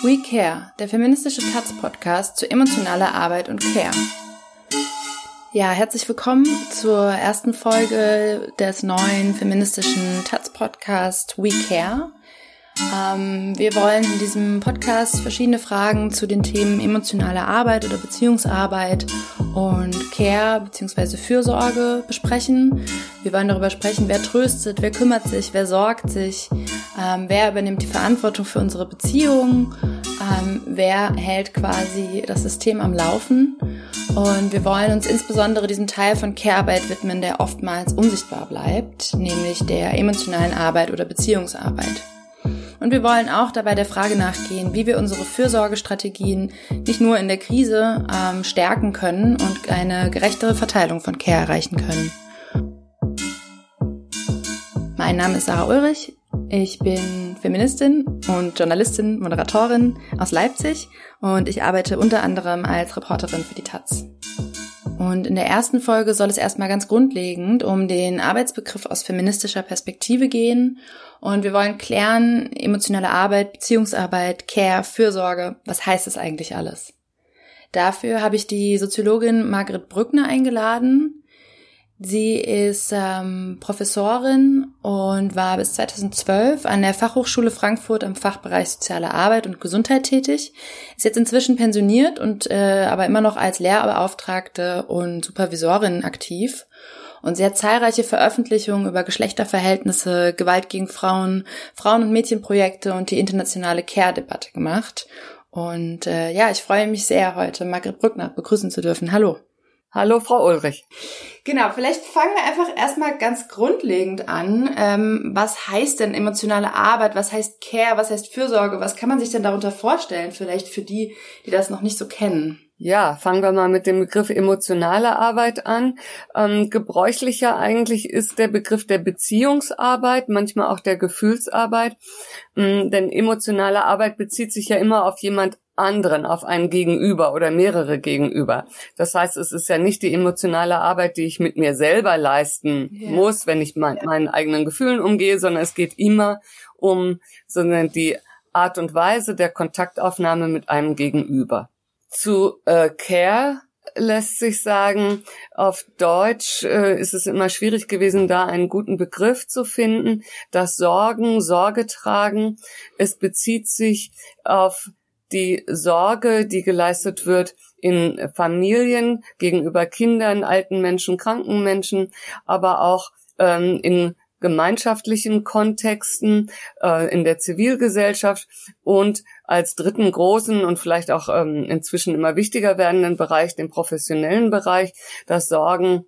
We Care, der feministische Taz-Podcast zu emotionaler Arbeit und Care. Ja, herzlich willkommen zur ersten Folge des neuen feministischen Taz-Podcasts We Care. Ähm, wir wollen in diesem Podcast verschiedene Fragen zu den Themen emotionale Arbeit oder Beziehungsarbeit und Care bzw. Fürsorge besprechen. Wir wollen darüber sprechen, wer tröstet, wer kümmert sich, wer sorgt sich, ähm, wer übernimmt die Verantwortung für unsere Beziehungen, ähm, wer hält quasi das System am Laufen. Und wir wollen uns insbesondere diesem Teil von Care-Arbeit widmen, der oftmals unsichtbar bleibt, nämlich der emotionalen Arbeit oder Beziehungsarbeit. Und wir wollen auch dabei der Frage nachgehen, wie wir unsere Fürsorgestrategien nicht nur in der Krise ähm, stärken können und eine gerechtere Verteilung von Care erreichen können. Mein Name ist Sarah Ulrich. Ich bin Feministin und Journalistin, Moderatorin aus Leipzig und ich arbeite unter anderem als Reporterin für die Taz. Und in der ersten Folge soll es erstmal ganz grundlegend um den Arbeitsbegriff aus feministischer Perspektive gehen. Und wir wollen klären, emotionale Arbeit, Beziehungsarbeit, Care, Fürsorge, was heißt das eigentlich alles? Dafür habe ich die Soziologin Margret Brückner eingeladen. Sie ist ähm, Professorin und war bis 2012 an der Fachhochschule Frankfurt im Fachbereich Soziale Arbeit und Gesundheit tätig. Ist jetzt inzwischen pensioniert und äh, aber immer noch als Lehrbeauftragte und Supervisorin aktiv. Und sie hat zahlreiche Veröffentlichungen über Geschlechterverhältnisse, Gewalt gegen Frauen, Frauen- und Mädchenprojekte und die internationale Care-Debatte gemacht. Und äh, ja, ich freue mich sehr, heute Margret Brückner begrüßen zu dürfen. Hallo. Hallo, Frau Ulrich. Genau, vielleicht fangen wir einfach erstmal ganz grundlegend an. Ähm, was heißt denn emotionale Arbeit? Was heißt Care? Was heißt Fürsorge? Was kann man sich denn darunter vorstellen? Vielleicht für die, die das noch nicht so kennen. Ja, fangen wir mal mit dem Begriff emotionale Arbeit an. Ähm, gebräuchlicher eigentlich ist der Begriff der Beziehungsarbeit, manchmal auch der Gefühlsarbeit. Ähm, denn emotionale Arbeit bezieht sich ja immer auf jemand anderen, auf ein Gegenüber oder mehrere Gegenüber. Das heißt, es ist ja nicht die emotionale Arbeit, die ich mit mir selber leisten yeah. muss, wenn ich mein, meinen eigenen Gefühlen umgehe, sondern es geht immer um sondern die Art und Weise der Kontaktaufnahme mit einem Gegenüber. Zu äh, Care lässt sich sagen, auf Deutsch äh, ist es immer schwierig gewesen, da einen guten Begriff zu finden. Das Sorgen, Sorge tragen, es bezieht sich auf die Sorge, die geleistet wird in Familien gegenüber Kindern, alten Menschen, kranken Menschen, aber auch ähm, in gemeinschaftlichen Kontexten, äh, in der Zivilgesellschaft und als dritten großen und vielleicht auch ähm, inzwischen immer wichtiger werdenden Bereich, den professionellen Bereich, das Sorgen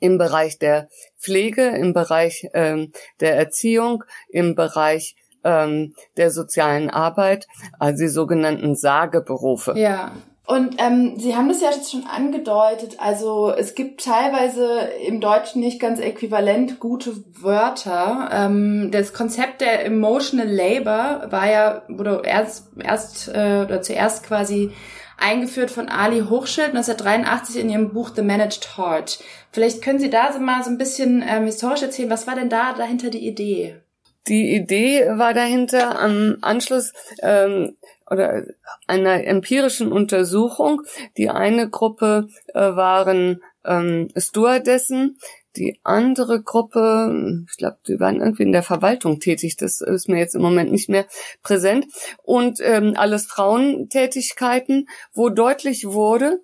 im Bereich der Pflege, im Bereich ähm, der Erziehung, im Bereich ähm, der sozialen Arbeit, also die sogenannten Sageberufe. Ja. Und ähm, Sie haben das ja jetzt schon angedeutet, also es gibt teilweise im Deutschen nicht ganz äquivalent gute Wörter. Ähm, das Konzept der Emotional Labor war ja, wurde erst, erst äh, oder zuerst quasi eingeführt von Ali Hochschild 1983 in ihrem Buch The Managed Heart. Vielleicht können Sie da so mal so ein bisschen ähm, historisch erzählen, was war denn da dahinter die Idee? Die Idee war dahinter am Anschluss ähm, oder einer empirischen Untersuchung. Die eine Gruppe äh, waren ähm, Stewardessen, die andere Gruppe, ich glaube, die waren irgendwie in der Verwaltung tätig, das ist mir jetzt im Moment nicht mehr präsent, und ähm, alles Frauentätigkeiten, wo deutlich wurde,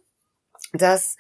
dass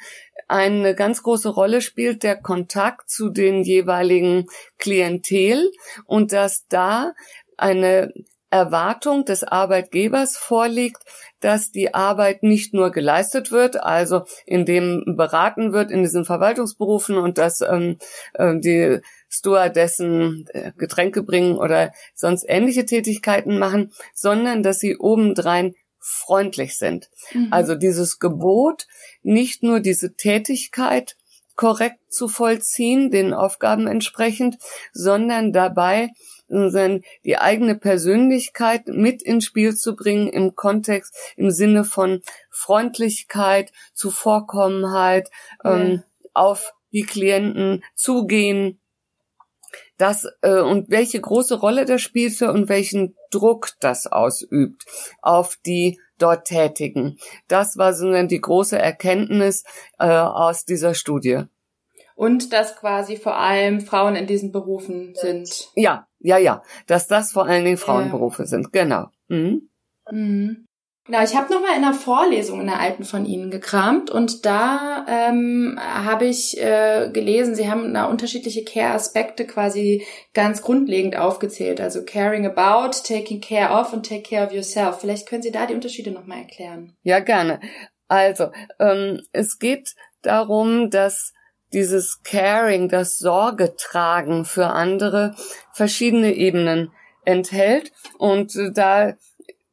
eine ganz große Rolle spielt der Kontakt zu den jeweiligen Klientel und dass da eine Erwartung des Arbeitgebers vorliegt, dass die Arbeit nicht nur geleistet wird, also indem beraten wird in diesen Verwaltungsberufen und dass ähm, äh, die Stewardessen äh, Getränke bringen oder sonst ähnliche Tätigkeiten machen, sondern dass sie obendrein freundlich sind. Mhm. Also dieses Gebot, nicht nur diese Tätigkeit korrekt zu vollziehen, den Aufgaben entsprechend, sondern dabei die eigene Persönlichkeit mit ins Spiel zu bringen im Kontext, im Sinne von Freundlichkeit, Zuvorkommenheit, ja. ähm, auf die Klienten zugehen, das äh, und welche große Rolle das spielte und welchen Druck das ausübt auf die dort Tätigen. Das war so die große Erkenntnis äh, aus dieser Studie. Und dass quasi vor allem Frauen in diesen Berufen sind. Ja, ja, ja. Dass das vor allen Dingen Frauenberufe ja. sind, genau. Mhm. Mhm. Genau, ich habe nochmal in einer Vorlesung in der alten von Ihnen gekramt und da ähm, habe ich äh, gelesen, Sie haben da unterschiedliche Care-Aspekte quasi ganz grundlegend aufgezählt. Also caring about, taking care of und take care of yourself. Vielleicht können Sie da die Unterschiede nochmal erklären. Ja, gerne. Also, ähm, es geht darum, dass dieses Caring, das Sorge tragen für andere verschiedene Ebenen enthält und äh, da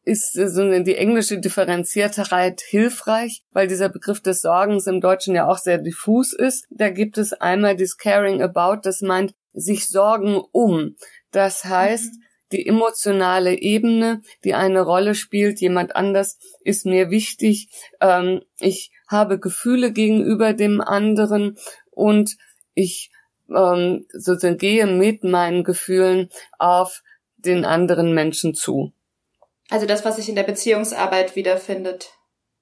ist so die englische Differenziertheit hilfreich, weil dieser Begriff des Sorgens im Deutschen ja auch sehr diffus ist. Da gibt es einmal das Caring About, das meint sich Sorgen um. Das heißt, mhm. die emotionale Ebene, die eine Rolle spielt, jemand anders ist mir wichtig, ähm, ich habe Gefühle gegenüber dem anderen und ich ähm, sozusagen gehe mit meinen Gefühlen auf den anderen Menschen zu. Also das, was sich in der Beziehungsarbeit wiederfindet.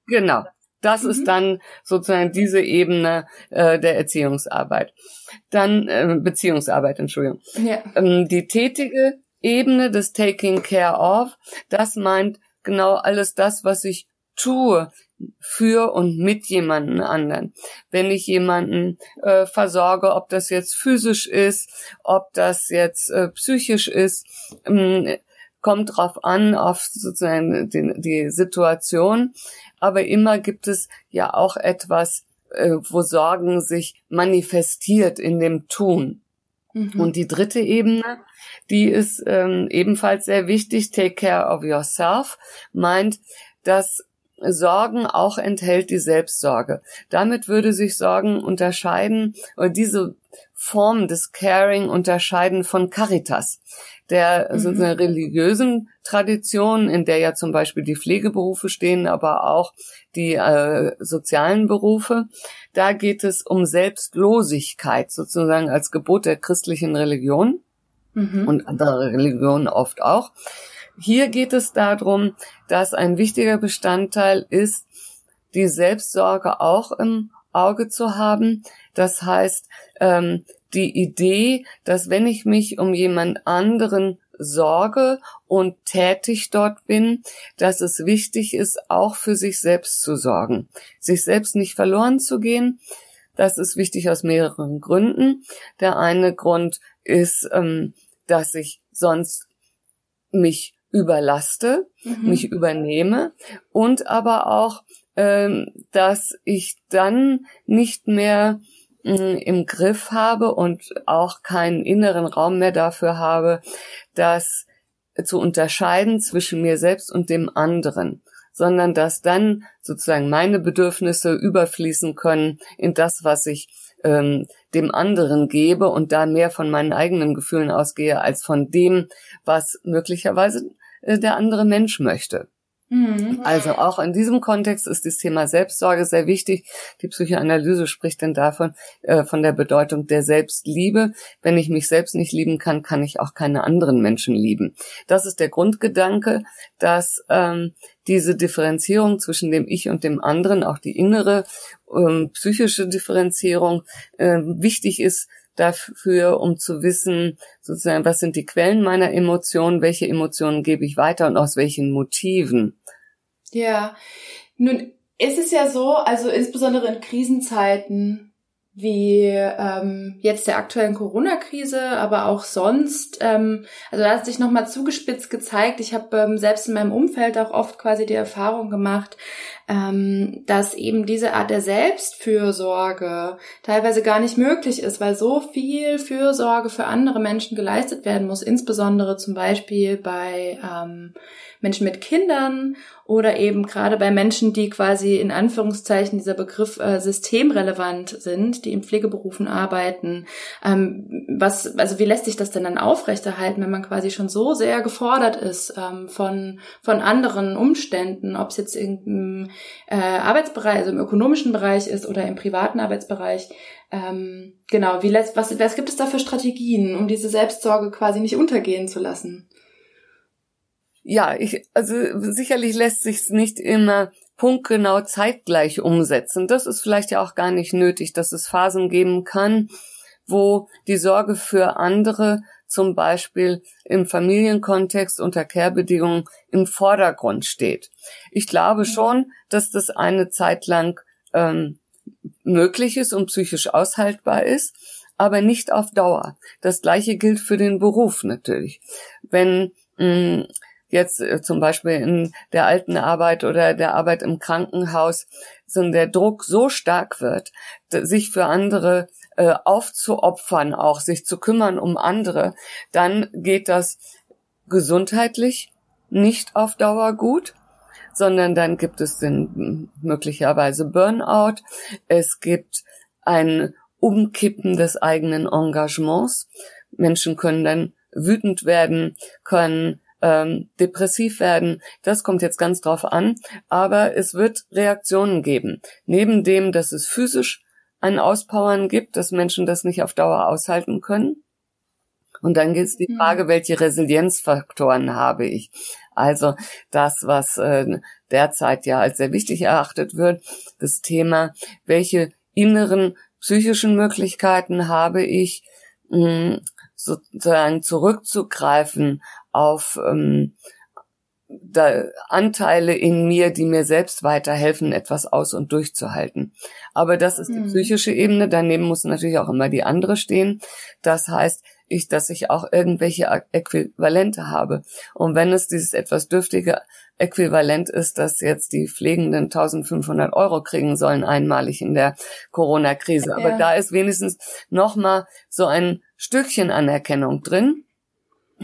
Genau. Das mhm. ist dann sozusagen diese Ebene äh, der Erziehungsarbeit. Dann äh, Beziehungsarbeit, Entschuldigung. Ja. Ähm, die tätige Ebene des Taking Care of, das meint genau alles das, was ich tue für und mit jemanden anderen. Wenn ich jemanden äh, versorge, ob das jetzt physisch ist, ob das jetzt äh, psychisch ist, ähm, kommt drauf an, auf sozusagen die, die Situation. Aber immer gibt es ja auch etwas, äh, wo Sorgen sich manifestiert in dem Tun. Mhm. Und die dritte Ebene, die ist ähm, ebenfalls sehr wichtig, take care of yourself, meint, dass Sorgen auch enthält die Selbstsorge. Damit würde sich Sorgen unterscheiden, oder diese Form des Caring unterscheiden von Caritas der mhm. sozusagen religiösen Tradition, in der ja zum Beispiel die Pflegeberufe stehen, aber auch die äh, sozialen Berufe. Da geht es um Selbstlosigkeit sozusagen als Gebot der christlichen Religion mhm. und andere Religionen oft auch. Hier geht es darum, dass ein wichtiger Bestandteil ist, die Selbstsorge auch im Auge zu haben. Das heißt, ähm, die Idee, dass wenn ich mich um jemand anderen sorge und tätig dort bin, dass es wichtig ist, auch für sich selbst zu sorgen, sich selbst nicht verloren zu gehen. Das ist wichtig aus mehreren Gründen. Der eine Grund ist, ähm, dass ich sonst mich überlaste, mhm. mich übernehme und aber auch, ähm, dass ich dann nicht mehr im Griff habe und auch keinen inneren Raum mehr dafür habe, das zu unterscheiden zwischen mir selbst und dem anderen, sondern dass dann sozusagen meine Bedürfnisse überfließen können in das, was ich ähm, dem anderen gebe und da mehr von meinen eigenen Gefühlen ausgehe als von dem, was möglicherweise äh, der andere Mensch möchte. Mhm. Also auch in diesem Kontext ist das Thema Selbstsorge sehr wichtig. Die Psychoanalyse spricht denn davon, äh, von der Bedeutung der Selbstliebe. Wenn ich mich selbst nicht lieben kann, kann ich auch keine anderen Menschen lieben. Das ist der Grundgedanke, dass ähm, diese Differenzierung zwischen dem Ich und dem anderen, auch die innere ähm, psychische Differenzierung, äh, wichtig ist, dafür, um zu wissen, sozusagen, was sind die Quellen meiner Emotionen, welche Emotionen gebe ich weiter und aus welchen Motiven. Ja, nun ist es ja so, also insbesondere in Krisenzeiten wie ähm, jetzt der aktuellen Corona-Krise, aber auch sonst. Ähm, also da hat sich nochmal zugespitzt gezeigt. Ich habe ähm, selbst in meinem Umfeld auch oft quasi die Erfahrung gemacht, ähm, dass eben diese Art der Selbstfürsorge teilweise gar nicht möglich ist, weil so viel Fürsorge für andere Menschen geleistet werden muss, insbesondere zum Beispiel bei ähm, Menschen mit Kindern oder eben gerade bei Menschen, die quasi in Anführungszeichen dieser Begriff äh, systemrelevant sind, die in Pflegeberufen arbeiten. Ähm, was, also wie lässt sich das denn dann aufrechterhalten, wenn man quasi schon so sehr gefordert ist ähm, von von anderen Umständen, ob es jetzt irgendein äh, Arbeitsbereich, also im ökonomischen Bereich ist oder im privaten Arbeitsbereich. Ähm, genau, wie lässt, was, was gibt es da für Strategien, um diese Selbstsorge quasi nicht untergehen zu lassen? Ja, ich, also sicherlich lässt sich nicht immer punktgenau zeitgleich umsetzen. Das ist vielleicht ja auch gar nicht nötig, dass es Phasen geben kann, wo die Sorge für andere zum Beispiel im Familienkontext unter Care-Bedingungen im Vordergrund steht. Ich glaube mhm. schon, dass das eine Zeit lang ähm, möglich ist und psychisch aushaltbar ist, aber nicht auf Dauer. Das gleiche gilt für den Beruf natürlich. Wenn mh, mm, jetzt äh, zum Beispiel in der alten Arbeit oder der Arbeit im Krankenhaus so der Druck so stark wird, sich für andere äh, aufzuopfern, auch sich zu kümmern um andere, dann geht das gesundheitlich nicht auf Dauer gut, sondern dann gibt es den möglicherweise Burnout. Es gibt ein Umkippen des eigenen Engagements. Menschen können dann wütend werden, können ähm, depressiv werden. Das kommt jetzt ganz drauf an. Aber es wird Reaktionen geben. Neben dem, dass es physisch ein Auspowern gibt, dass Menschen das nicht auf Dauer aushalten können. Und dann gibt es die hm. Frage, welche Resilienzfaktoren habe ich? Also das, was äh, derzeit ja als sehr wichtig erachtet wird, das Thema, welche inneren psychischen Möglichkeiten habe ich, mh, hm, sozusagen zurückzugreifen auf ähm, da Anteile in mir, die mir selbst weiterhelfen, etwas aus und durchzuhalten. Aber das ist die mhm. psychische Ebene. Daneben muss natürlich auch immer die andere stehen. Das heißt, ich, dass ich auch irgendwelche Äquivalente habe. Und wenn es dieses etwas dürftige Äquivalent ist, dass jetzt die Pflegenden 1500 Euro kriegen sollen einmalig in der Corona-Krise. Ja. Aber da ist wenigstens nochmal so ein Stückchen Anerkennung drin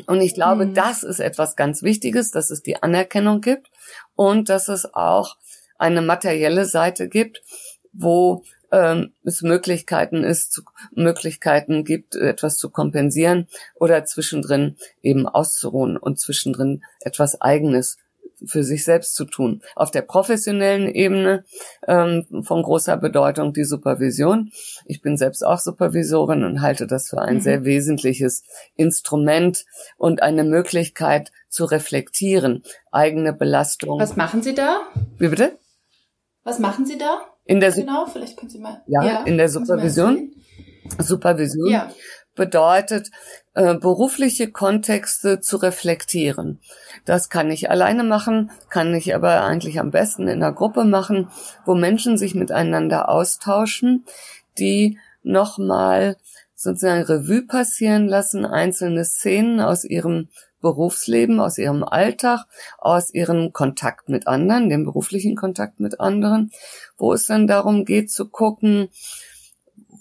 und ich glaube, mhm. das ist etwas ganz Wichtiges, dass es die Anerkennung gibt und dass es auch eine materielle Seite gibt, wo ähm, es Möglichkeiten ist, zu, Möglichkeiten gibt, etwas zu kompensieren oder zwischendrin eben auszuruhen und zwischendrin etwas Eigenes für sich selbst zu tun. Auf der professionellen Ebene ähm, von großer Bedeutung die Supervision. Ich bin selbst auch Supervisorin und halte das für ein mhm. sehr wesentliches Instrument und eine Möglichkeit zu reflektieren, eigene Belastung. Was machen Sie da? Wie bitte? Was machen Sie da? In der genau, vielleicht können Sie mal. Ja, ja in der Supervision. Supervision ja. Bedeutet, äh, berufliche Kontexte zu reflektieren. Das kann ich alleine machen, kann ich aber eigentlich am besten in einer Gruppe machen, wo Menschen sich miteinander austauschen, die nochmal sozusagen Revue passieren lassen, einzelne Szenen aus ihrem Berufsleben, aus ihrem Alltag, aus ihrem Kontakt mit anderen, dem beruflichen Kontakt mit anderen, wo es dann darum geht zu gucken,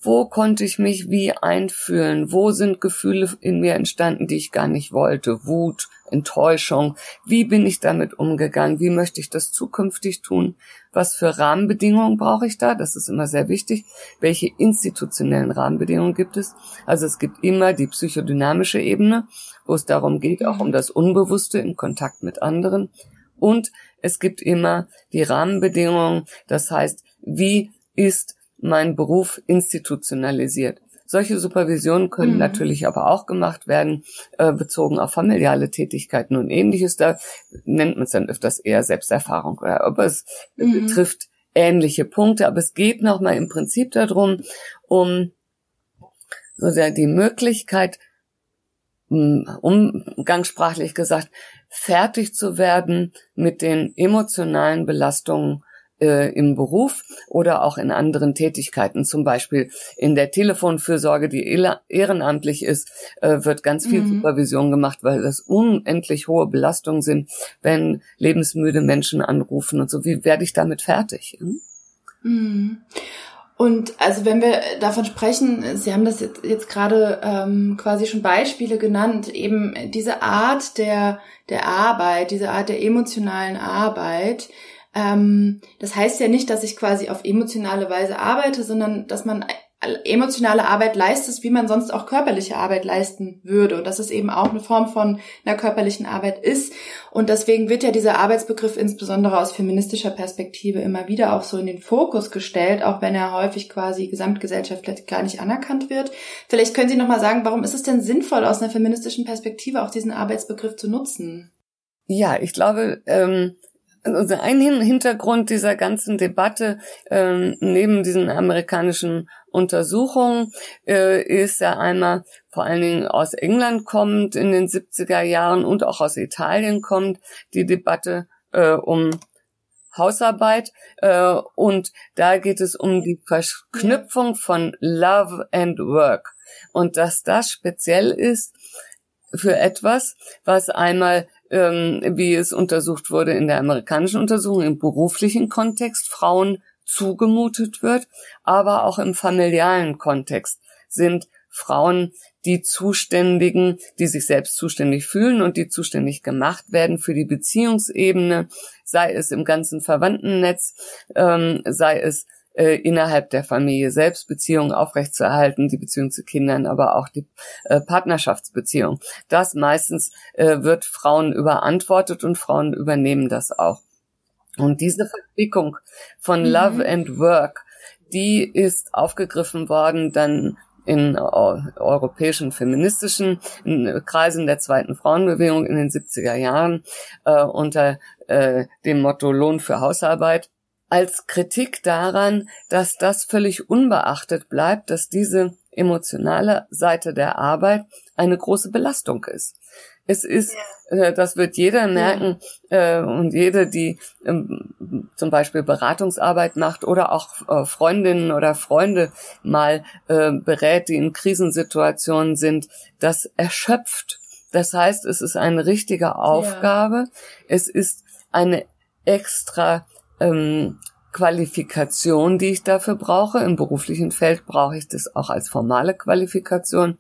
wo konnte ich mich wie einfühlen? Wo sind Gefühle in mir entstanden, die ich gar nicht wollte? Wut, Enttäuschung. Wie bin ich damit umgegangen? Wie möchte ich das zukünftig tun? Was für Rahmenbedingungen brauche ich da? Das ist immer sehr wichtig. Welche institutionellen Rahmenbedingungen gibt es? Also es gibt immer die psychodynamische Ebene, wo es darum geht, auch um das Unbewusste im Kontakt mit anderen. Und es gibt immer die Rahmenbedingungen, das heißt, wie ist mein Beruf institutionalisiert. Solche Supervisionen können mhm. natürlich aber auch gemacht werden, äh, bezogen auf familiale Tätigkeiten und ähnliches. Da nennt man es dann öfters eher Selbsterfahrung oder aber es mhm. betrifft ähnliche Punkte. Aber es geht nochmal im Prinzip darum, um so sehr die Möglichkeit, umgangssprachlich gesagt, fertig zu werden mit den emotionalen Belastungen äh, im Beruf oder auch in anderen Tätigkeiten, zum Beispiel in der Telefonfürsorge, die ehrenamtlich ist, äh, wird ganz viel mhm. Supervision gemacht, weil das unendlich hohe Belastungen sind, wenn lebensmüde Menschen anrufen und so. Wie werde ich damit fertig? Hm? Mhm. Und also wenn wir davon sprechen, Sie haben das jetzt, jetzt gerade ähm, quasi schon Beispiele genannt, eben diese Art der, der Arbeit, diese Art der emotionalen Arbeit, ähm, das heißt ja nicht, dass ich quasi auf emotionale Weise arbeite, sondern dass man emotionale Arbeit leistest, wie man sonst auch körperliche Arbeit leisten würde. Und dass es eben auch eine Form von einer körperlichen Arbeit ist. Und deswegen wird ja dieser Arbeitsbegriff insbesondere aus feministischer Perspektive immer wieder auch so in den Fokus gestellt, auch wenn er häufig quasi gesamtgesellschaftlich gar nicht anerkannt wird. Vielleicht können Sie nochmal sagen, warum ist es denn sinnvoll, aus einer feministischen Perspektive auch diesen Arbeitsbegriff zu nutzen? Ja, ich glaube, ähm, also ein Hintergrund dieser ganzen Debatte ähm, neben diesen amerikanischen Untersuchungen äh, ist ja einmal vor allen Dingen aus England kommt in den 70er Jahren und auch aus Italien kommt die Debatte äh, um Hausarbeit äh, und da geht es um die Verknüpfung von Love and Work. Und dass das speziell ist für etwas, was einmal ähm, wie es untersucht wurde in der amerikanischen Untersuchung, im beruflichen Kontext Frauen zugemutet wird, aber auch im familialen Kontext sind Frauen die Zuständigen, die sich selbst zuständig fühlen und die zuständig gemacht werden für die Beziehungsebene, sei es im ganzen Verwandtennetz, ähm, sei es äh, innerhalb der Familie selbst Beziehungen aufrechtzuerhalten, die Beziehung zu Kindern, aber auch die äh, Partnerschaftsbeziehung. Das meistens äh, wird Frauen überantwortet und Frauen übernehmen das auch. Und diese Verquickung von mhm. Love and Work, die ist aufgegriffen worden dann in europäischen feministischen in Kreisen der zweiten Frauenbewegung in den 70er Jahren äh, unter äh, dem Motto Lohn für Hausarbeit als Kritik daran, dass das völlig unbeachtet bleibt, dass diese emotionale Seite der Arbeit eine große Belastung ist. Es ist, äh, das wird jeder merken äh, und jede, die ähm, zum Beispiel Beratungsarbeit macht oder auch äh, Freundinnen oder Freunde mal berät, die in Krisensituationen sind, das erschöpft. Das heißt, es ist eine richtige Aufgabe. Ja. Es ist eine extra ähm, Qualifikation, die ich dafür brauche. Im beruflichen Feld brauche ich das auch als formale Qualifikation.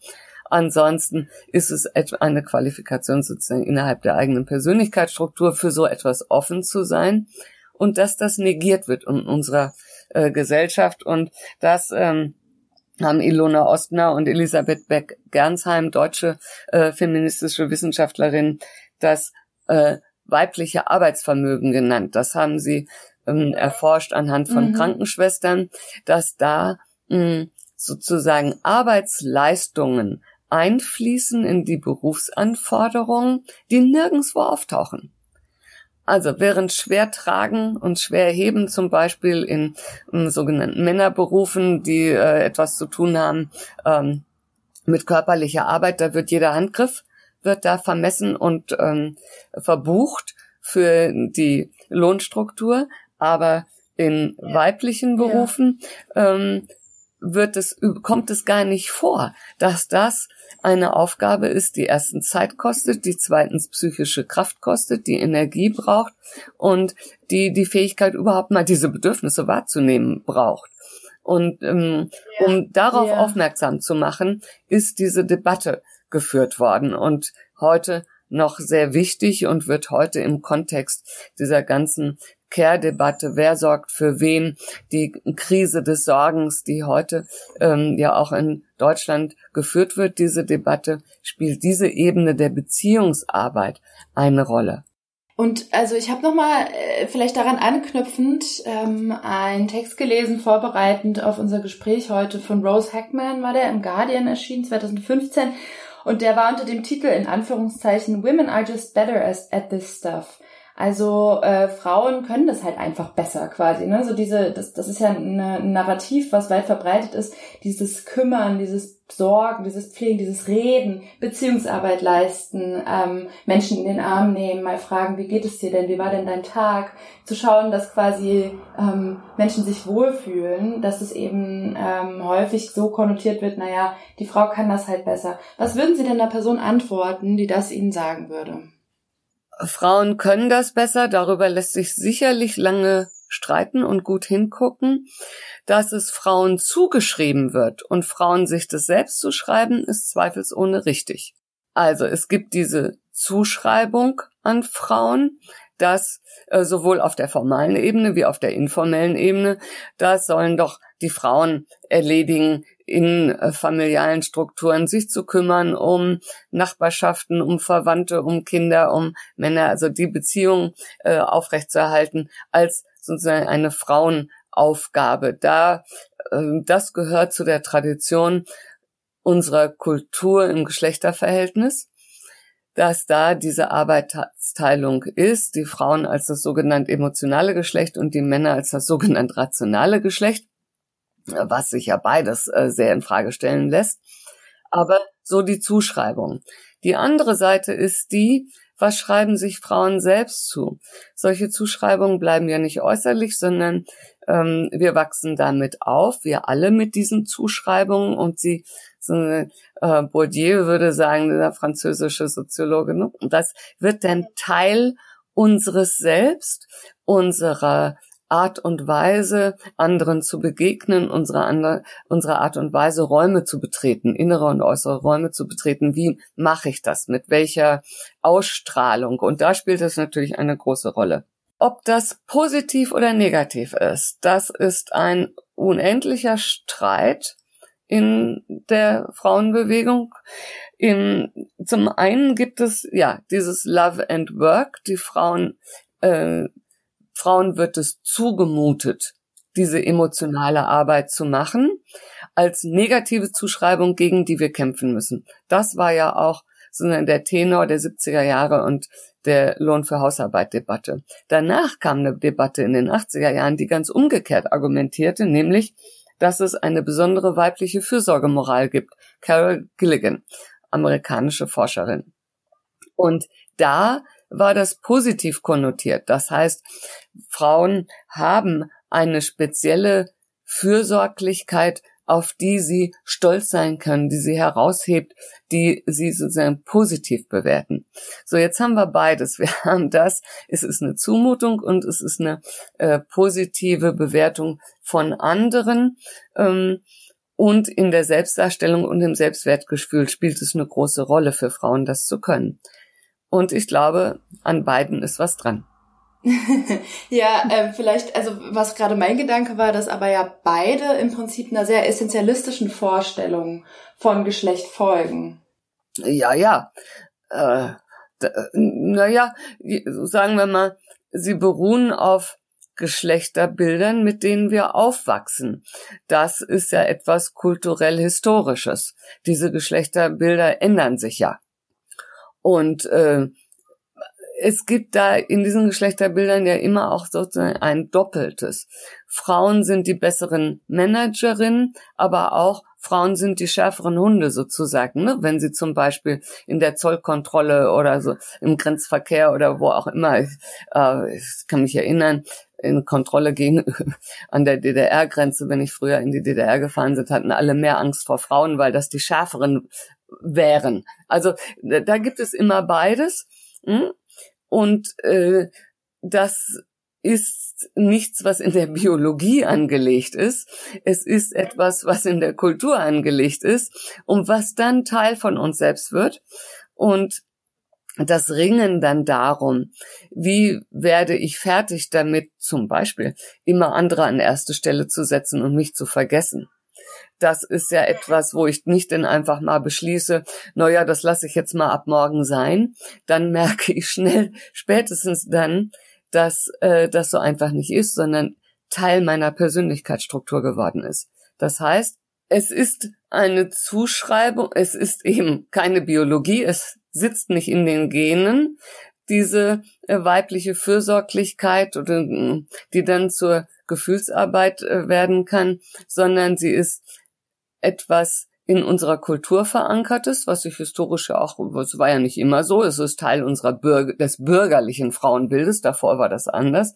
Ansonsten ist es eine Qualifikation sozusagen innerhalb der eigenen Persönlichkeitsstruktur für so etwas offen zu sein und dass das negiert wird in unserer äh, Gesellschaft und das ähm, haben Ilona Ostner und Elisabeth Beck-Gernsheim, deutsche äh, feministische Wissenschaftlerin, das äh, weibliche Arbeitsvermögen genannt. Das haben sie ähm, erforscht anhand von mhm. Krankenschwestern, dass da mh, sozusagen Arbeitsleistungen einfließen in die Berufsanforderungen, die nirgendswo auftauchen. Also während Schwertragen und Schwerheben zum Beispiel in, in sogenannten Männerberufen, die äh, etwas zu tun haben ähm, mit körperlicher Arbeit, da wird jeder Handgriff wird da vermessen und ähm, verbucht für die Lohnstruktur, aber in weiblichen Berufen ja. ähm, wird es, kommt es gar nicht vor, dass das eine Aufgabe ist, die erstens Zeit kostet, die zweitens psychische Kraft kostet, die Energie braucht und die die Fähigkeit überhaupt mal diese Bedürfnisse wahrzunehmen braucht. Und ähm, ja. um darauf aufmerksam zu machen, ist diese Debatte geführt worden und heute noch sehr wichtig und wird heute im Kontext dieser ganzen Care-Debatte, wer sorgt für wen, die Krise des Sorgens, die heute ähm, ja auch in Deutschland geführt wird, diese Debatte, spielt diese Ebene der Beziehungsarbeit eine Rolle. Und also ich habe nochmal äh, vielleicht daran anknüpfend ähm, einen Text gelesen, vorbereitend auf unser Gespräch heute von Rose Hackman, war der im Guardian erschienen, 2015. Und der war unter dem Titel in Anführungszeichen Women are just better at this stuff. Also äh, Frauen können das halt einfach besser quasi. Ne? So diese, das, das ist ja ein Narrativ, was weit verbreitet ist. Dieses Kümmern, dieses Sorgen, dieses Pflegen, dieses Reden, Beziehungsarbeit leisten, ähm, Menschen in den Arm nehmen, mal fragen, wie geht es dir denn, wie war denn dein Tag? Zu schauen, dass quasi ähm, Menschen sich wohlfühlen, dass es eben ähm, häufig so konnotiert wird, naja, die Frau kann das halt besser. Was würden Sie denn einer Person antworten, die das Ihnen sagen würde? Frauen können das besser, darüber lässt sich sicherlich lange streiten und gut hingucken. Dass es Frauen zugeschrieben wird und Frauen sich das selbst zuschreiben, ist zweifelsohne richtig. Also es gibt diese Zuschreibung an Frauen, dass äh, sowohl auf der formalen Ebene wie auf der informellen Ebene, das sollen doch die Frauen erledigen, in äh, familialen Strukturen sich zu kümmern um Nachbarschaften, um Verwandte, um Kinder, um Männer, also die Beziehung äh, aufrechtzuerhalten als sozusagen eine Frauenaufgabe. Da äh, das gehört zu der Tradition unserer Kultur im Geschlechterverhältnis dass da diese Arbeitsteilung ist, die Frauen als das sogenannte emotionale Geschlecht und die Männer als das sogenannte rationale Geschlecht was sich ja beides äh, sehr in Frage stellen lässt. Aber so die Zuschreibung. Die andere Seite ist die, was schreiben sich Frauen selbst zu? Solche Zuschreibungen bleiben ja nicht äußerlich, sondern ähm, wir wachsen damit auf, wir alle mit diesen Zuschreibungen und sie, so eine, äh, Bourdieu würde sagen, der französische Soziologe, ne? und das wird dann Teil unseres Selbst, unserer Art und Weise, anderen zu begegnen, unsere, andere, unsere Art und Weise, Räume zu betreten, innere und äußere Räume zu betreten. Wie mache ich das? Mit welcher Ausstrahlung? Und da spielt es natürlich eine große Rolle. Ob das positiv oder negativ ist, das ist ein unendlicher Streit in der Frauenbewegung. In, zum einen gibt es ja dieses Love and Work. Die Frauen äh, Frauen wird es zugemutet, diese emotionale Arbeit zu machen, als negative Zuschreibung, gegen die wir kämpfen müssen. Das war ja auch sondern der Tenor der 70er Jahre und der Lohn für Hausarbeit Debatte. Danach kam eine Debatte in den 80er Jahren, die ganz umgekehrt argumentierte, nämlich, dass es eine besondere weibliche Fürsorgemoral gibt. Carol Gilligan, amerikanische Forscherin. Und da war das positiv konnotiert. Das heißt, Frauen haben eine spezielle Fürsorglichkeit, auf die sie stolz sein können, die sie heraushebt, die sie sozusagen positiv bewerten. So, jetzt haben wir beides. Wir haben das, es ist eine Zumutung und es ist eine äh, positive Bewertung von anderen. Ähm, und in der Selbstdarstellung und im Selbstwertgefühl spielt es eine große Rolle für Frauen, das zu können. Und ich glaube, an beiden ist was dran. ja, äh, vielleicht, also was gerade mein Gedanke war, dass aber ja beide im Prinzip einer sehr essentialistischen Vorstellung von Geschlecht folgen. Ja, ja. Äh, naja, sagen wir mal, sie beruhen auf Geschlechterbildern, mit denen wir aufwachsen. Das ist ja etwas kulturell Historisches. Diese Geschlechterbilder ändern sich ja. Und äh, es gibt da in diesen Geschlechterbildern ja immer auch sozusagen ein Doppeltes. Frauen sind die besseren Managerinnen, aber auch Frauen sind die schärferen Hunde sozusagen, ne? wenn sie zum Beispiel in der Zollkontrolle oder so im Grenzverkehr oder wo auch immer, ich, äh, ich kann mich erinnern, in Kontrolle gegen an der DDR-Grenze, wenn ich früher in die DDR gefahren sind, hatten alle mehr Angst vor Frauen, weil das die schärferen wären. Also da gibt es immer beides. Hm? Und äh, das ist nichts, was in der Biologie angelegt ist. Es ist etwas, was in der Kultur angelegt ist und was dann Teil von uns selbst wird. Und das Ringen dann darum, wie werde ich fertig damit, zum Beispiel immer andere an erste Stelle zu setzen und mich zu vergessen das ist ja etwas, wo ich nicht dann einfach mal beschließe, naja, das lasse ich jetzt mal ab morgen sein. Dann merke ich schnell, spätestens dann, dass äh, das so einfach nicht ist, sondern Teil meiner Persönlichkeitsstruktur geworden ist. Das heißt, es ist eine Zuschreibung, es ist eben keine Biologie, es sitzt nicht in den Genen, diese äh, weibliche Fürsorglichkeit oder die dann zur Gefühlsarbeit äh, werden kann, sondern sie ist etwas in unserer Kultur verankertes, was sich historisch ja auch, es war ja nicht immer so, es ist Teil unserer Bürger, des bürgerlichen Frauenbildes, davor war das anders.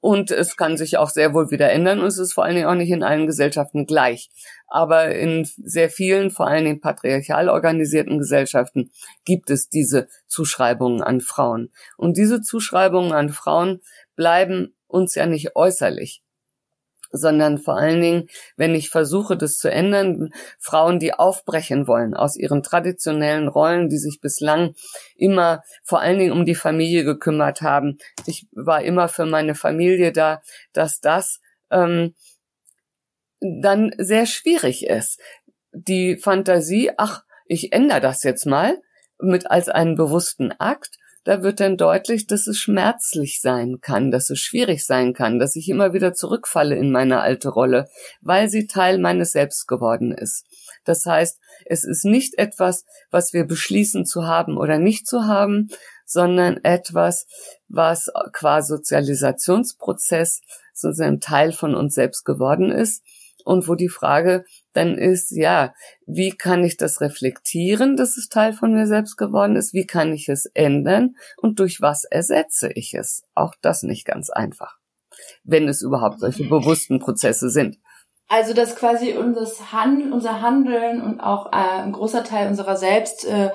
Und es kann sich auch sehr wohl wieder ändern und es ist vor allen Dingen auch nicht in allen Gesellschaften gleich. Aber in sehr vielen, vor allen Dingen patriarchal organisierten Gesellschaften gibt es diese Zuschreibungen an Frauen. Und diese Zuschreibungen an Frauen bleiben uns ja nicht äußerlich, sondern vor allen Dingen, wenn ich versuche, das zu ändern, Frauen, die aufbrechen wollen aus ihren traditionellen Rollen, die sich bislang immer vor allen Dingen um die Familie gekümmert haben. Ich war immer für meine Familie da, dass das ähm, dann sehr schwierig ist. Die Fantasie, ach, ich ändere das jetzt mal, mit als einen bewussten Akt da wird dann deutlich, dass es schmerzlich sein kann, dass es schwierig sein kann, dass ich immer wieder zurückfalle in meine alte Rolle, weil sie Teil meines Selbst geworden ist. Das heißt, es ist nicht etwas, was wir beschließen zu haben oder nicht zu haben, sondern etwas, was qua Sozialisationsprozess sozusagen Teil von uns selbst geworden ist und wo die Frage dann ist, ja, wie kann ich das reflektieren, dass es Teil von mir selbst geworden ist? Wie kann ich es ändern? Und durch was ersetze ich es? Auch das nicht ganz einfach, wenn es überhaupt solche bewussten Prozesse sind. Also dass quasi unser Handeln, unser Handeln und auch äh, ein großer Teil unserer selbst äh,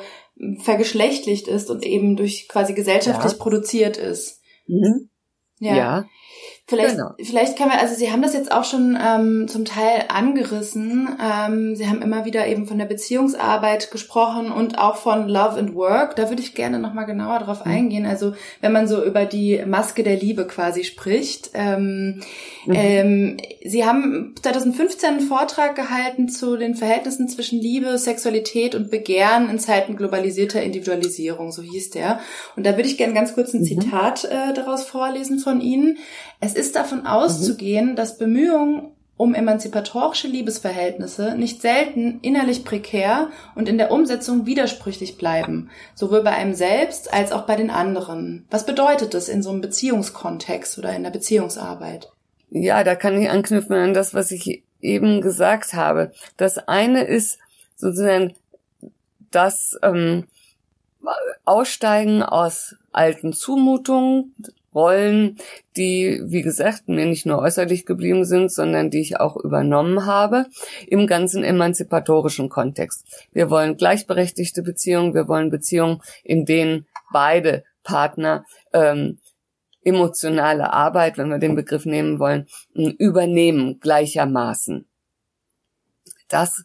vergeschlechtlicht ist und eben durch quasi gesellschaftlich ja. produziert ist. Mhm. Ja. ja. Vielleicht, genau. vielleicht können wir, also Sie haben das jetzt auch schon ähm, zum Teil angerissen. Ähm, Sie haben immer wieder eben von der Beziehungsarbeit gesprochen und auch von Love and Work. Da würde ich gerne nochmal genauer drauf mhm. eingehen. Also wenn man so über die Maske der Liebe quasi spricht. Ähm, mhm. ähm, Sie haben 2015 einen Vortrag gehalten zu den Verhältnissen zwischen Liebe, Sexualität und Begehren in Zeiten globalisierter Individualisierung, so hieß der. Und da würde ich gerne ganz kurz ein mhm. Zitat äh, daraus vorlesen von Ihnen. Es ist davon auszugehen, mhm. dass Bemühungen um emanzipatorische Liebesverhältnisse nicht selten innerlich prekär und in der Umsetzung widersprüchlich bleiben, sowohl bei einem selbst als auch bei den anderen. Was bedeutet das in so einem Beziehungskontext oder in der Beziehungsarbeit? Ja, da kann ich anknüpfen an das, was ich eben gesagt habe. Das eine ist sozusagen das ähm, Aussteigen aus alten Zumutungen, Rollen, die, wie gesagt, mir nicht nur äußerlich geblieben sind, sondern die ich auch übernommen habe, im ganzen emanzipatorischen Kontext. Wir wollen gleichberechtigte Beziehungen, wir wollen Beziehungen, in denen beide Partner ähm, emotionale Arbeit, wenn wir den Begriff nehmen wollen, übernehmen gleichermaßen. Das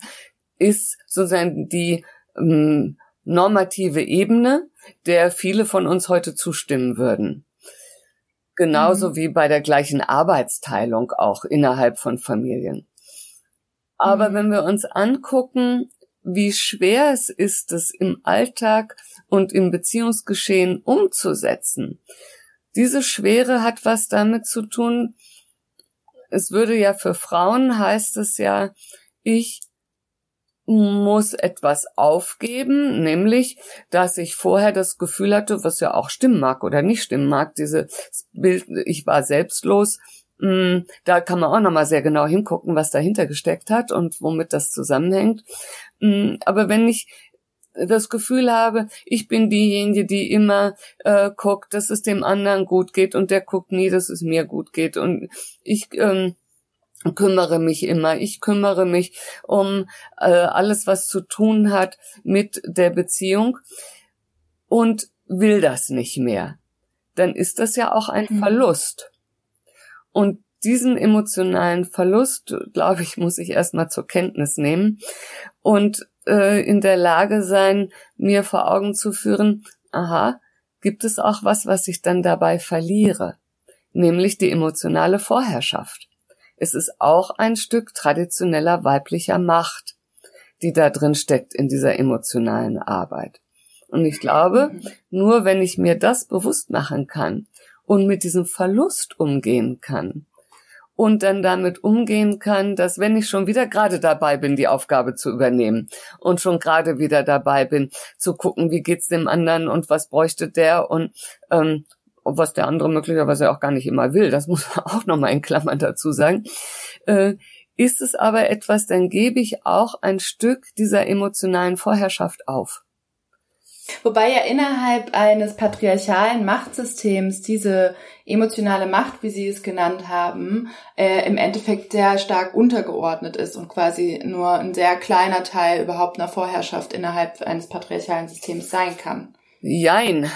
ist sozusagen die ähm, normative Ebene, der viele von uns heute zustimmen würden. Genauso mhm. wie bei der gleichen Arbeitsteilung auch innerhalb von Familien. Aber mhm. wenn wir uns angucken, wie schwer es ist, es im Alltag und im Beziehungsgeschehen umzusetzen, diese Schwere hat was damit zu tun, es würde ja für Frauen heißt es ja, ich muss etwas aufgeben, nämlich, dass ich vorher das Gefühl hatte, was ja auch stimmen mag oder nicht stimmen mag, dieses Bild, ich war selbstlos, mm, da kann man auch nochmal sehr genau hingucken, was dahinter gesteckt hat und womit das zusammenhängt. Mm, aber wenn ich das Gefühl habe, ich bin diejenige, die immer äh, guckt, dass es dem anderen gut geht und der guckt nie, dass es mir gut geht und ich ähm, kümmere mich immer. Ich kümmere mich um äh, alles, was zu tun hat mit der Beziehung und will das nicht mehr. Dann ist das ja auch ein mhm. Verlust. Und diesen emotionalen Verlust, glaube ich, muss ich erstmal zur Kenntnis nehmen und äh, in der Lage sein, mir vor Augen zu führen, aha, gibt es auch was, was ich dann dabei verliere, nämlich die emotionale Vorherrschaft es ist auch ein Stück traditioneller weiblicher Macht, die da drin steckt in dieser emotionalen Arbeit. Und ich glaube, nur wenn ich mir das bewusst machen kann und mit diesem Verlust umgehen kann und dann damit umgehen kann, dass wenn ich schon wieder gerade dabei bin, die Aufgabe zu übernehmen und schon gerade wieder dabei bin, zu gucken, wie geht's dem anderen und was bräuchte der und ähm, was der andere möglicherweise auch gar nicht immer will, das muss man auch nochmal in Klammern dazu sagen, äh, ist es aber etwas, dann gebe ich auch ein Stück dieser emotionalen Vorherrschaft auf. Wobei ja innerhalb eines patriarchalen Machtsystems diese emotionale Macht, wie Sie es genannt haben, äh, im Endeffekt sehr stark untergeordnet ist und quasi nur ein sehr kleiner Teil überhaupt einer Vorherrschaft innerhalb eines patriarchalen Systems sein kann. Jein.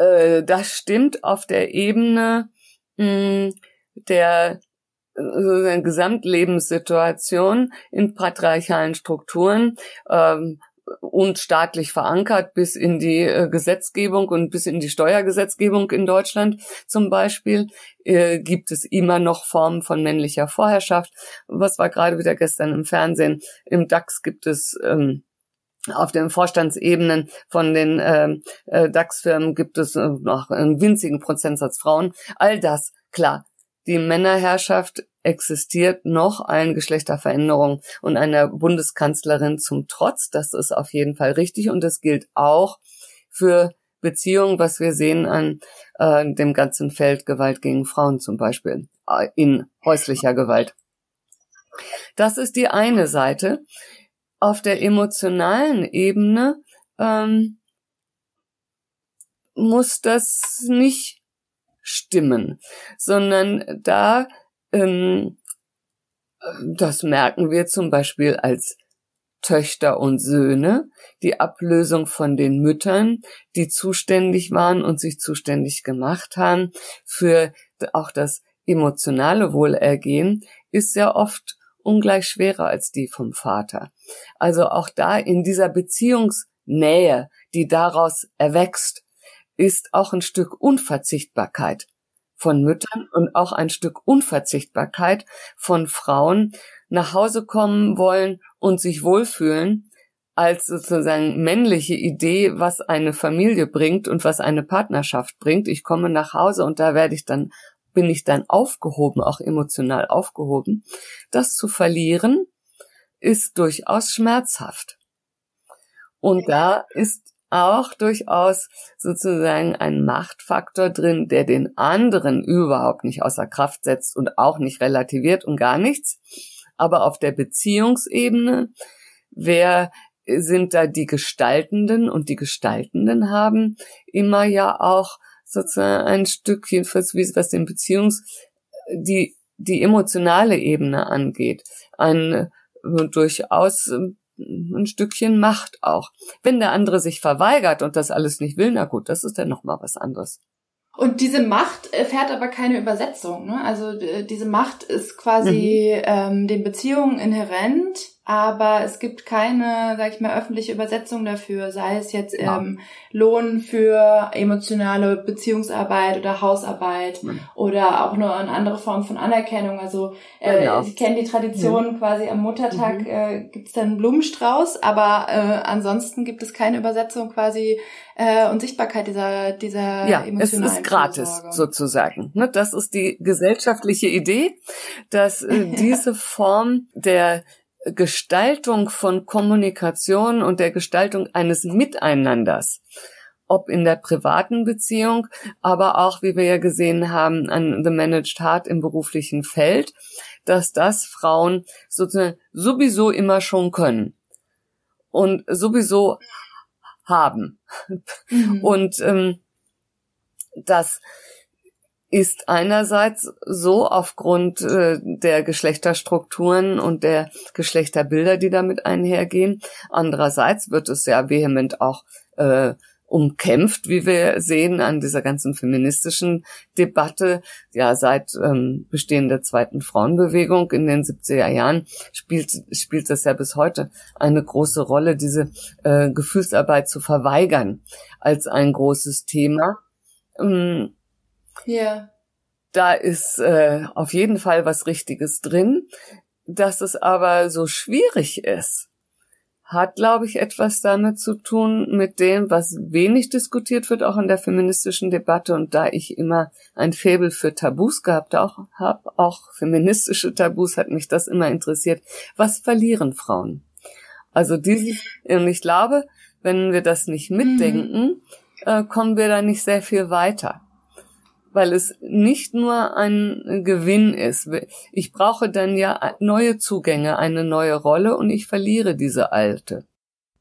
Äh, das stimmt auf der Ebene mh, hm, der äh, Gesamtlebenssituation in patriarchalen Strukturen ähm, und staatlich verankert bis in die äh, Gesetzgebung und bis in die Steuergesetzgebung in Deutschland zum Beispiel, äh, gibt es immer noch Formen von männlicher Vorherrschaft. Was war gerade wieder gestern im Fernsehen? Im DAX gibt es ähm, auf den Vorstandsebenen von den ähm, äh, DAX-Firmen gibt es äh, noch einen winzigen Prozentsatz Frauen. All das, klar, die Männerherrschaft existiert noch allen Geschlechterveränderungen und einer Bundeskanzlerin zum Trotz. Das ist auf jeden Fall richtig und das gilt auch für Beziehungen, was wir sehen an äh, dem ganzen Feld Gewalt gegen Frauen zum Beispiel, äh, in häuslicher Gewalt. Das ist die eine Seite. Auf der emotionalen Ebene ähm, muss das nicht stimmen, sondern da ähm, das merken wir zum Beispiel als Töchter und Söhne, die Ablösung von den Müttern, die zuständig waren und sich zuständig gemacht haben für auch das emotionale Wohlergehen, ist sehr oft ungleich schwerer als die vom Vater. Also auch da in dieser Beziehungsnähe, die daraus erwächst, ist auch ein Stück Unverzichtbarkeit von Müttern und auch ein Stück Unverzichtbarkeit von Frauen nach Hause kommen wollen und sich wohlfühlen als sozusagen männliche Idee, was eine Familie bringt und was eine Partnerschaft bringt. Ich komme nach Hause und da werde ich dann, bin ich dann aufgehoben, auch emotional aufgehoben. Das zu verlieren ist durchaus schmerzhaft. Und da ist auch durchaus sozusagen ein Machtfaktor drin, der den anderen überhaupt nicht außer Kraft setzt und auch nicht relativiert und gar nichts. Aber auf der Beziehungsebene, wer sind da die Gestaltenden und die Gestaltenden haben immer ja auch sozusagen ein Stückchen, was den Beziehungs, die, die emotionale Ebene angeht, ein durchaus ein Stückchen Macht auch. Wenn der andere sich verweigert und das alles nicht will, na gut, das ist dann nochmal was anderes. Und diese Macht erfährt aber keine Übersetzung. Ne? Also diese Macht ist quasi mhm. ähm, den Beziehungen inhärent aber es gibt keine, sag ich mal, öffentliche Übersetzung dafür, sei es jetzt ja. ähm, Lohn für emotionale Beziehungsarbeit oder Hausarbeit mhm. oder auch nur eine andere Form von Anerkennung. Also äh, genau. ich kenne die Tradition mhm. quasi am Muttertag mhm. äh, gibt es dann Blumenstrauß, aber äh, ansonsten gibt es keine Übersetzung quasi äh, und Sichtbarkeit dieser dieser ja, es ist gratis Vorsorge. sozusagen. Ne? Das ist die gesellschaftliche Idee, dass äh, diese Form der Gestaltung von Kommunikation und der Gestaltung eines Miteinanders, ob in der privaten Beziehung, aber auch, wie wir ja gesehen haben, an The Managed Heart im beruflichen Feld, dass das Frauen sozusagen sowieso immer schon können und sowieso haben. Mhm. Und ähm, dass ist einerseits so aufgrund äh, der Geschlechterstrukturen und der Geschlechterbilder, die damit einhergehen. Andererseits wird es sehr vehement auch äh, umkämpft, wie wir sehen an dieser ganzen feministischen Debatte. Ja, seit ähm, Bestehen der zweiten Frauenbewegung in den 70er Jahren spielt, spielt das ja bis heute eine große Rolle, diese äh, Gefühlsarbeit zu verweigern als ein großes Thema. Ähm, ja. Da ist äh, auf jeden Fall was Richtiges drin. Dass es aber so schwierig ist, hat, glaube ich, etwas damit zu tun mit dem, was wenig diskutiert wird, auch in der feministischen Debatte. Und da ich immer ein Faible für Tabus gehabt auch habe, auch feministische Tabus, hat mich das immer interessiert. Was verlieren Frauen? Also dieses, ich glaube, wenn wir das nicht mitdenken, mhm. kommen wir da nicht sehr viel weiter weil es nicht nur ein Gewinn ist. Ich brauche dann ja neue Zugänge, eine neue Rolle und ich verliere diese alte.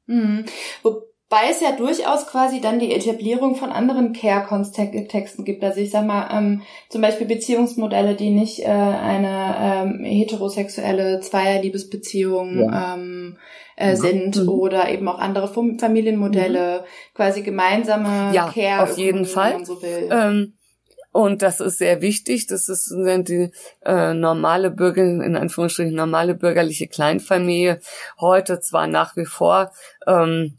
Mhm. Wobei es ja durchaus quasi dann die Etablierung von anderen Care-Kontexten gibt. Also ich sag mal, ähm, zum Beispiel Beziehungsmodelle, die nicht äh, eine ähm, heterosexuelle Zweierliebesbeziehung ja. ähm, äh, sind mhm. oder eben auch andere Familienmodelle, mhm. quasi gemeinsame ja, Care. Auf jeden Fall. So ähm, Und das ist sehr wichtig. Das ist, sind die äh, normale Bürger, in Anführungsstrichen normale bürgerliche Kleinfamilie. Heute zwar nach wie vor ähm,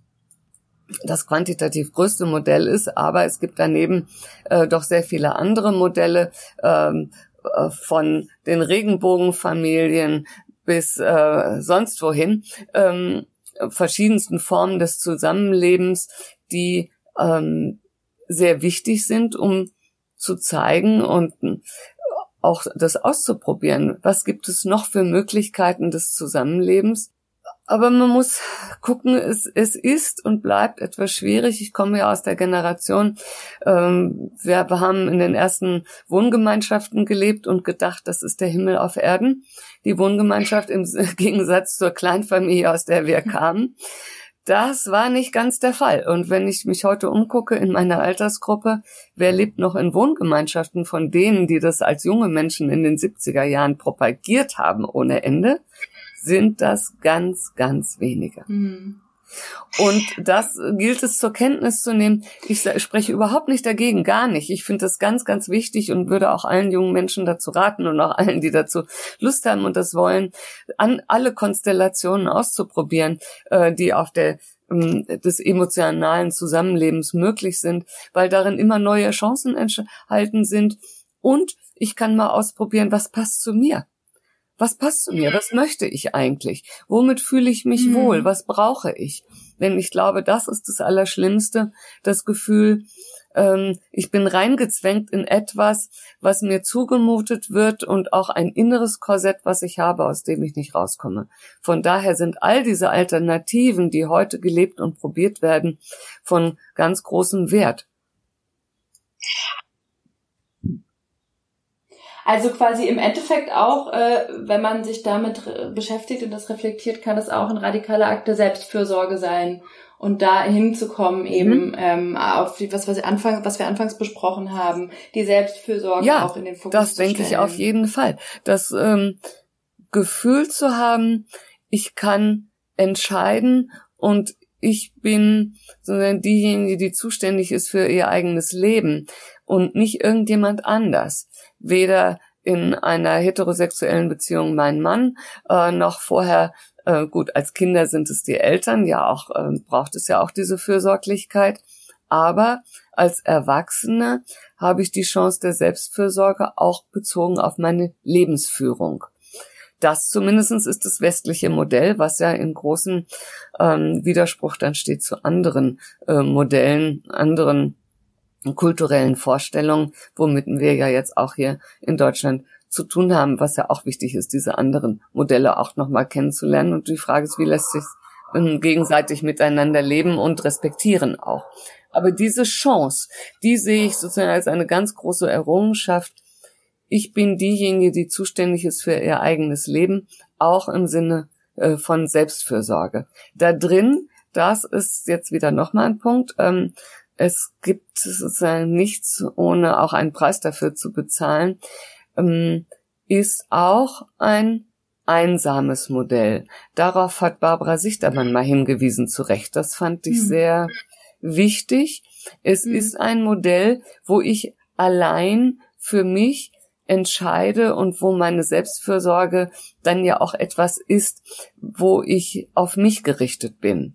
das quantitativ größte Modell ist, aber es gibt daneben äh, doch sehr viele andere Modelle ähm, äh, von den Regenbogenfamilien bis äh, sonst wohin, ähm, verschiedensten Formen des Zusammenlebens, die ähm, sehr wichtig sind, um zu zeigen und auch das auszuprobieren. Was gibt es noch für Möglichkeiten des Zusammenlebens? Aber man muss gucken, es, es ist und bleibt etwas schwierig. Ich komme ja aus der Generation, ähm, wir, wir haben in den ersten Wohngemeinschaften gelebt und gedacht, das ist der Himmel auf Erden. Die Wohngemeinschaft im Gegensatz zur Kleinfamilie, aus der wir kamen. Das war nicht ganz der Fall. Und wenn ich mich heute umgucke in meiner Altersgruppe, wer lebt noch in Wohngemeinschaften von denen, die das als junge Menschen in den 70er Jahren propagiert haben ohne Ende, sind das ganz, ganz wenige. Mhm. Und das gilt es zur Kenntnis zu nehmen. Ich spreche überhaupt nicht dagegen, gar nicht. Ich finde das ganz, ganz wichtig und würde auch allen jungen Menschen dazu raten und auch allen, die dazu Lust haben und das wollen, an alle Konstellationen auszuprobieren, äh, die auf der ähm, des emotionalen Zusammenlebens möglich sind, weil darin immer neue Chancen enthalten sind. Und ich kann mal ausprobieren, was passt zu mir. Was passt zu mir? Was möchte ich eigentlich? Womit fühle ich mich mhm. wohl? Was brauche ich? Denn ich glaube, das ist das Allerschlimmste, das Gefühl, ähm, ich bin reingezwängt in etwas, was mir zugemutet wird und auch ein inneres Korsett, was ich habe, aus dem ich nicht rauskomme. Von daher sind all diese Alternativen, die heute gelebt und probiert werden, von ganz großem Wert. Also quasi im Endeffekt auch, äh, wenn man sich damit beschäftigt und das reflektiert, kann es auch ein radikaler Akt der Selbstfürsorge sein. Und da hinzukommen eben mhm. ähm, auf die, was, was, wir anfang, was wir anfangs besprochen haben, die Selbstfürsorge ja, auch in den Fokus das denke ich auf jeden Fall. Das ähm, Gefühl zu haben, ich kann entscheiden und ich bin sondern diejenige, die zuständig ist für ihr eigenes Leben und nicht irgendjemand anders. Weder in einer heterosexuellen Beziehung mein Mann, äh, noch vorher, äh, gut, als Kinder sind es die Eltern, ja auch, äh, braucht es ja auch diese Fürsorglichkeit. Aber als Erwachsene habe ich die Chance der Selbstfürsorge auch bezogen auf meine Lebensführung. Das zumindestens ist das westliche Modell, was ja in großem ähm, Widerspruch dann steht zu anderen äh, Modellen, anderen kulturellen Vorstellungen, womit wir ja jetzt auch hier in Deutschland zu tun haben, was ja auch wichtig ist, diese anderen Modelle auch nochmal kennenzulernen. Und die Frage ist, wie lässt sich ähm, gegenseitig miteinander leben und respektieren auch. Aber diese Chance, die sehe ich sozusagen als eine ganz große Errungenschaft. Ich bin diejenige, die zuständig ist für ihr eigenes Leben, auch im Sinne äh, von Selbstfürsorge. Da drin, das ist jetzt wieder nochmal ein Punkt, ähm, es gibt sozusagen nichts, ohne auch einen Preis dafür zu bezahlen, ähm, ist auch ein einsames Modell. Darauf hat Barbara Sichtermann mal hingewiesen, zu Recht. Das fand ich mhm. sehr wichtig. Es mhm. ist ein Modell, wo ich allein für mich entscheide und wo meine Selbstfürsorge dann ja auch etwas ist, wo ich auf mich gerichtet bin.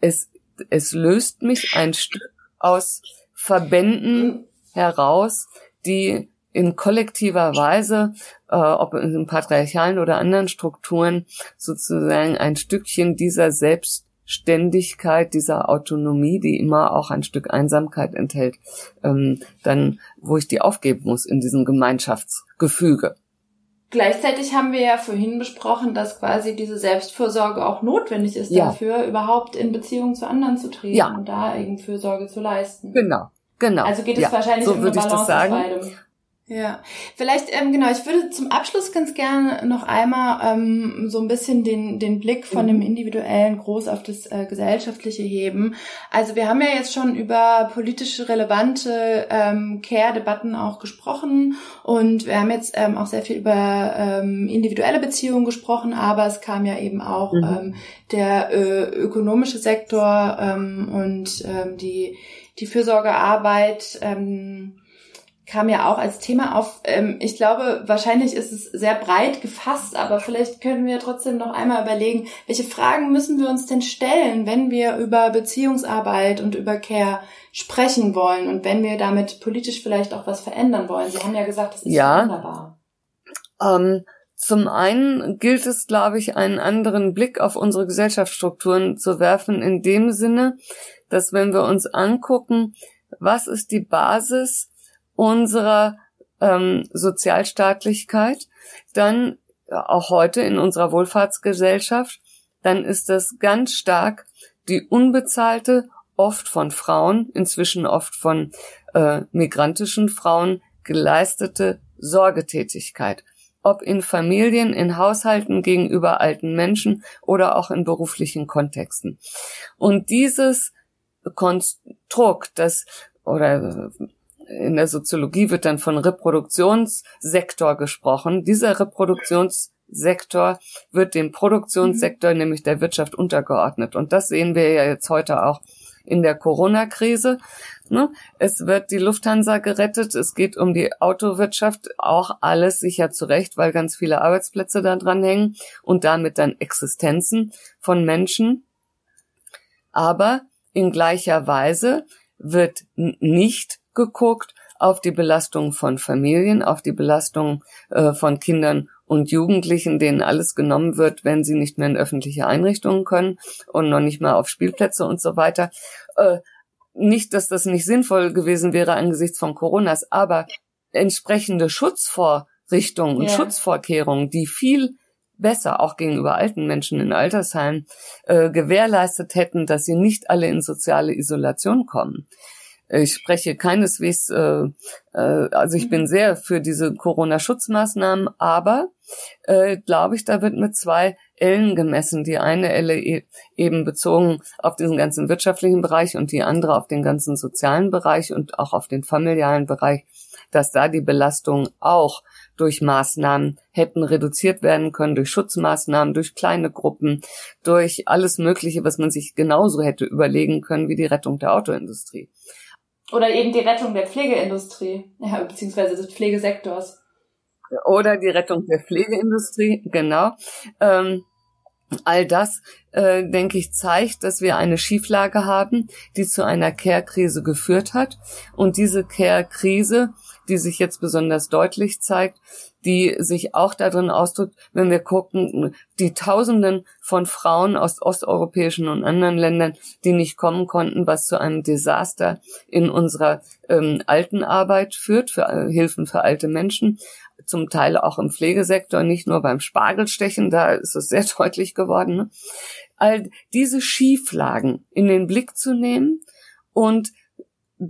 Es, es löst mich ein Stück aus Verbänden heraus, die in kollektiver Weise, äh, ob in patriarchalen oder anderen Strukturen, sozusagen ein Stückchen dieser Selbstständigkeit, dieser Autonomie, die immer auch ein Stück Einsamkeit enthält, ähm, dann, wo ich die aufgeben muss in diesem Gemeinschaftsgefüge. Gleichzeitig haben wir ja vorhin besprochen, dass quasi diese Selbstfürsorge auch notwendig ist ja. dafür, überhaupt in Beziehung zu anderen zu treten ja. und da eben Fürsorge zu leisten. Genau, genau. Also geht es ja. wahrscheinlich so um eine Balance aus beidem. Ja, vielleicht, ähm, genau, ich würde zum Abschluss ganz gerne noch einmal ähm, so ein bisschen den, den Blick von dem mhm. individuellen groß auf das äh, Gesellschaftliche heben. Also wir haben ja jetzt schon über politische relevante ähm, Care-Debatten auch gesprochen und wir haben jetzt ähm, auch sehr viel über ähm, individuelle Beziehungen gesprochen, aber es kam ja eben auch mhm. ähm, der äh, ökonomische Sektor ähm, und ähm, die, die Fürsorgearbeit ähm, kam ja auch als Thema auf. Ähm, ich glaube, wahrscheinlich ist es sehr breit gefasst, aber vielleicht können wir trotzdem noch einmal überlegen, welche Fragen müssen wir uns denn stellen, wenn wir über Beziehungsarbeit und über Care sprechen wollen und wenn wir damit politisch vielleicht auch was verändern wollen. Sie haben ja gesagt, das ist ja, wunderbar. Ähm, zum einen gilt es, glaube ich, einen anderen Blick auf unsere Gesellschaftsstrukturen zu werfen, in dem Sinne, dass wenn wir uns angucken, was ist die Basis unserer ähm, Sozialstaatlichkeit, dann auch heute in unserer Wohlfahrtsgesellschaft, dann ist das ganz stark die unbezahlte, oft von Frauen, inzwischen oft von äh, migrantischen Frauen geleistete Sorgetätigkeit. Ob in Familien, in Haushalten gegenüber alten Menschen oder auch in beruflichen Kontexten. Und dieses Konstrukt, das oder in der Soziologie wird dann von Reproduktionssektor gesprochen. Dieser Reproduktionssektor wird dem Produktionssektor, mhm. nämlich der Wirtschaft, untergeordnet. Und das sehen wir ja jetzt heute auch in der Corona-Krise. Ne? Es wird die Lufthansa gerettet, es geht um die Autowirtschaft, auch alles sicher zurecht, weil ganz viele Arbeitsplätze da dran hängen und damit dann Existenzen von Menschen. Aber in gleicher Weise wird nicht geguckt auf die Belastung von Familien, auf die Belastung äh, von Kindern und Jugendlichen, denen alles genommen wird, wenn sie nicht mehr in öffentliche Einrichtungen können und noch nicht mal auf Spielplätze und so weiter. Äh, nicht, dass das nicht sinnvoll gewesen wäre angesichts von Coronas, aber entsprechende Schutzvorrichtungen und ja. Schutzvorkehrungen, die viel besser auch gegenüber alten Menschen in Altersheimen äh, gewährleistet hätten, dass sie nicht alle in soziale Isolation kommen. Ich spreche keineswegs, äh, äh, also ich bin sehr für diese Corona-Schutzmaßnahmen, aber äh, glaube ich, da wird mit zwei Ellen gemessen. Die eine Elle e eben bezogen auf diesen ganzen wirtschaftlichen Bereich und die andere auf den ganzen sozialen Bereich und auch auf den familialen Bereich, dass da die Belastungen auch durch Maßnahmen hätten reduziert werden können, durch Schutzmaßnahmen, durch kleine Gruppen, durch alles Mögliche, was man sich genauso hätte überlegen können wie die Rettung der Autoindustrie. Oder eben die Rettung der Pflegeindustrie, ja, beziehungsweise des Pflegesektors. Oder die Rettung der Pflegeindustrie, genau. Ähm, all das, äh, denke ich, zeigt, dass wir eine Schieflage haben, die zu einer Care-Krise geführt hat. Und diese Care-Krise die sich jetzt besonders deutlich zeigt, die sich auch darin ausdrückt, wenn wir gucken, die Tausenden von Frauen aus osteuropäischen und anderen Ländern, die nicht kommen konnten, was zu einem Desaster in unserer ähm, Altenarbeit führt, für äh, Hilfen für alte Menschen, zum Teil auch im Pflegesektor, nicht nur beim Spargelstechen, da ist es sehr deutlich geworden. Ne? All diese Schieflagen in den Blick zu nehmen und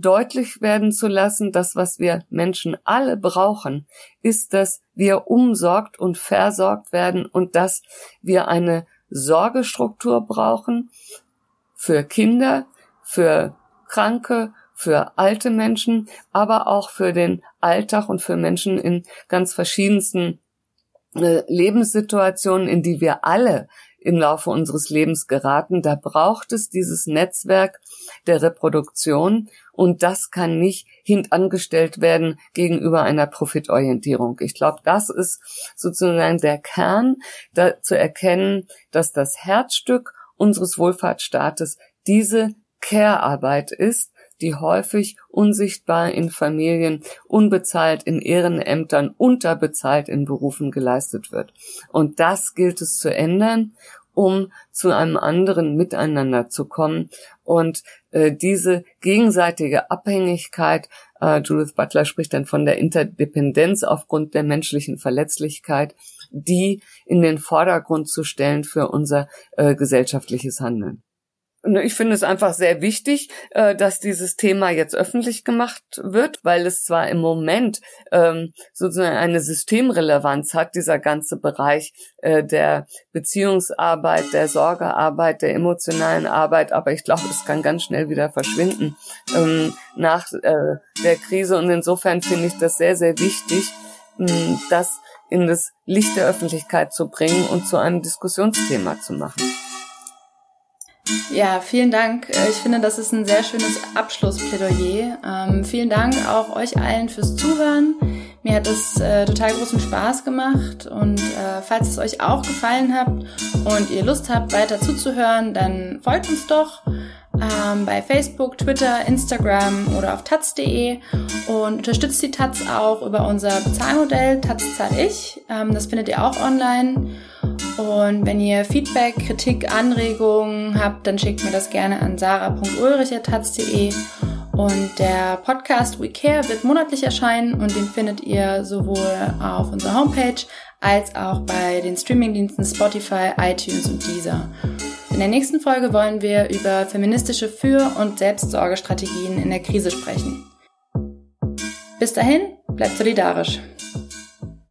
deutlich werden zu lassen, das, was wir Menschen alle brauchen, ist, dass wir umsorgt und versorgt werden und dass wir eine Sorgestruktur brauchen für Kinder, für Kranke, für alte Menschen, aber auch für den Alltag und für Menschen in ganz verschiedensten äh, Lebenssituationen, in die wir alle im Laufe unseres Lebens geraten. Da braucht es dieses Netzwerk der Reproduktion und das kann nicht hintangestellt werden gegenüber einer Profitorientierung. Ich glaube, das ist sozusagen der Kern, da zu erkennen, dass das Herzstück unseres Wohlfahrtsstaates diese Care-Arbeit ist, die häufig unsichtbar in Familien, unbezahlt in Ehrenämtern, unterbezahlt in Berufen geleistet wird. Und das gilt es zu ändern, um zu einem anderen Miteinander zu kommen. Und äh, diese gegenseitige Abhängigkeit, äh, Judith Butler spricht dann von der Interdependenz aufgrund der menschlichen Verletzlichkeit, die in den Vordergrund zu stellen für unser äh, gesellschaftliches Handeln. Ne, ich finde es einfach sehr wichtig, äh, dass dieses Thema jetzt öffentlich gemacht wird, weil es zwar im Moment ähm, sozusagen eine Systemrelevanz hat, dieser ganze Bereich äh, der Beziehungsarbeit, der Sorgearbeit, der emotionalen Arbeit, aber ich glaube, es kann ganz schnell wieder verschwinden ähm, nach äh, der Krise und insofern finde ich das sehr, sehr wichtig, das in das Licht der Öffentlichkeit zu bringen und zu einem Diskussionsthema zu machen. Ja, vielen Dank. Äh, ich finde, das ist ein sehr schönes Abschlussplädoyer. Ähm, vielen Dank auch euch allen fürs Zuhören. Mir hat es äh, total großen Spaß gemacht und äh, falls es euch auch gefallen hat und ihr Lust habt, weiter zuzuhören, dann folgt uns doch ähm, bei Facebook, Twitter, Instagram oder auf taz.de und unterstützt die Taz auch über unser Bezahlmodell Taz zahl ich. Ähm, das findet ihr auch online. Und wenn ihr Feedback, Kritik, Anregungen habt, dann schickt mir das gerne an sarah.ulrich.taz.de. Und der Podcast We Care wird monatlich erscheinen und den findet ihr sowohl auf unserer Homepage als auch bei den Streamingdiensten Spotify, iTunes und Deezer. In der nächsten Folge wollen wir über feministische Für- und Selbstsorgestrategien in der Krise sprechen. Bis dahin, bleibt solidarisch.